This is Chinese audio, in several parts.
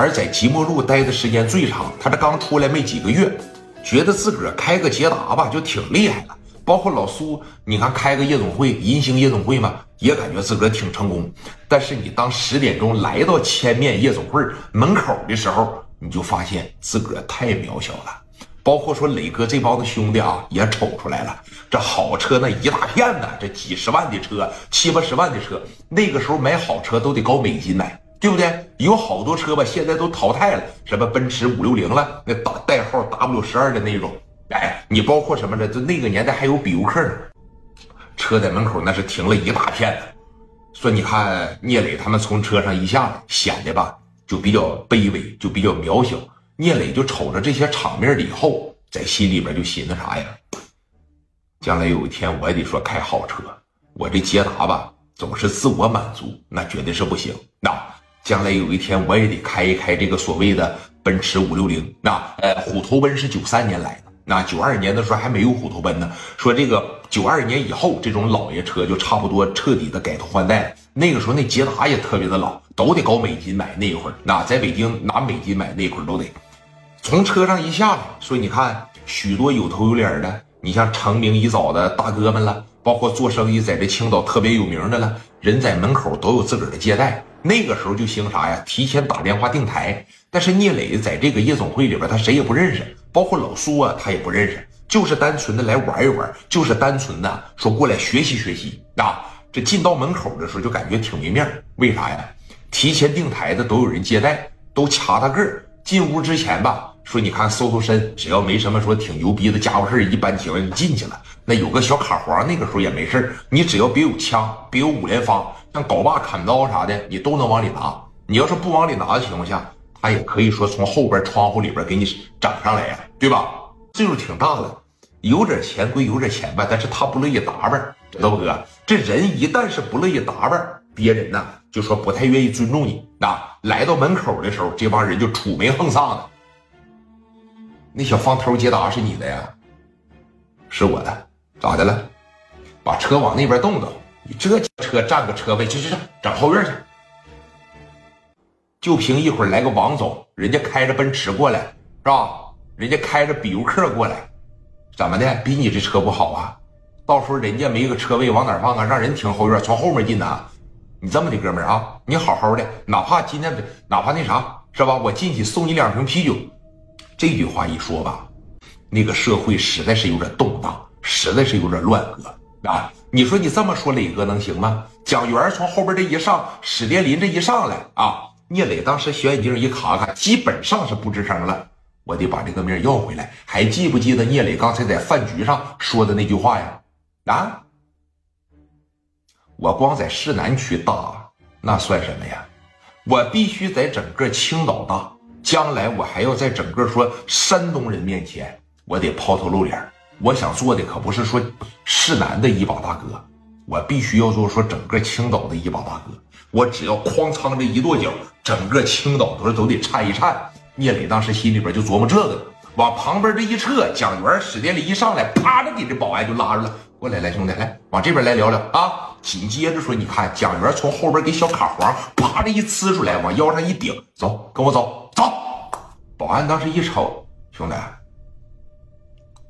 而在即墨路待的时间最长。他这刚出来没几个月，觉得自个儿开个捷达吧就挺厉害了。包括老苏，你看开个夜总会，银星夜总会嘛，也感觉自个儿挺成功。但是你当十点钟来到千面夜总会门口的时候，你就发现自个儿太渺小了。包括说磊哥这帮子兄弟啊，也瞅出来了，这好车那一大片呢，这几十万的车，七八十万的车，那个时候买好车都得搞美金买，对不对？有好多车吧，现在都淘汰了，什么奔驰五六零了，那打代号 W 十二的那种，哎，你包括什么呢？就那个年代还有比尤克呢，车在门口那是停了一大片的。说你看聂磊他们从车上一下，显得吧就比较卑微，就比较渺小。聂磊就瞅着这些场面了以后，在心里边就寻思啥呀？将来有一天我也得说开好车，我这捷达吧总是自我满足，那绝对是不行。那将来有一天我也得开一开这个所谓的奔驰五六零。那呃，虎头奔是九三年来的，那九二年的时候还没有虎头奔呢。说这个九二年以后，这种老爷车就差不多彻底的改头换代了。那个时候那捷达也特别的老，都得搞美金买。那一会儿，那在北京拿美金买那一会儿都得。从车上一下来，说你看许多有头有脸的，你像成名已早的大哥们了，包括做生意在这青岛特别有名的了，人在门口都有自个儿的接待。那个时候就兴啥呀？提前打电话订台。但是聂磊在这个夜总会里边，他谁也不认识，包括老苏啊，他也不认识，就是单纯的来玩一玩，就是单纯的说过来学习学习。啊，这进到门口的时候就感觉挺没面为啥呀？提前订台的都有人接待，都掐他个儿。进屋之前吧，说你看搜搜身，只要没什么说挺牛逼的家伙事一般情况你进去了。那有个小卡簧，那个时候也没事你只要别有枪，别有五连发，像镐把、砍刀啥的，你都能往里拿。你要是不往里拿的情况下，他也可以说从后边窗户里边给你整上来呀，对吧？岁数挺大了，有点钱归有点钱吧，但是他不乐意打扮，知道不哥？这人一旦是不乐意打扮，别人呢就说不太愿意尊重你。那来到门口的时候，这帮人就杵眉横撒的。那小方头捷达是你的呀？是我的，咋的了？把车往那边动动。你这车占个车位，去去去，整后院去。就凭一会儿来个王总，人家开着奔驰过来，是吧？人家开着比尤克过来，怎么的？比你这车不好啊？到时候人家没个车位往哪放啊？让人停后院，从后面进呐？你这么的哥们儿啊？你好好的，哪怕今天哪怕那啥，是吧？我进去送你两瓶啤酒。这句话一说吧，那个社会实在是有点动荡，实在是有点乱哥啊！你说你这么说，磊哥能行吗？蒋元从后边这一上，史殿林这一上来啊，聂磊当时小眼镜一卡卡，基本上是不吱声了。我得把这个命要回来。还记不记得聂磊刚才在饭局上说的那句话呀？啊，我光在市南区大，那算什么呀？我必须在整个青岛大。将来我还要在整个说山东人面前，我得抛头露脸。我想做的可不是说市南的一把大哥，我必须要做说整个青岛的一把大哥。我只要哐仓这一跺脚，整个青岛都是都得颤一颤。聂磊当时心里边就琢磨这个，往旁边这一撤，蒋元史殿林一上来，啪的给这保安就拉住了。过来，来兄弟，来往这边来聊聊啊！紧接着说，你看蒋元从后边给小卡簧啪的一呲出来，往腰上一顶，走，跟我走。保安当时一瞅，兄弟，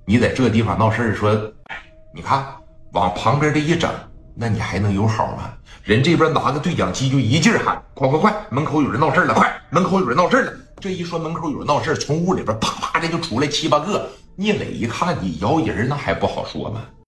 你在这地方闹事说，你看往旁边这一整，那你还能有好吗？人这边拿个对讲机就一劲喊，快快快，门口有人闹事了，快，门口有人闹事了。这一说门口有人闹事从屋里边啪啪的就出来七八个。聂磊一看你摇人，那还不好说吗？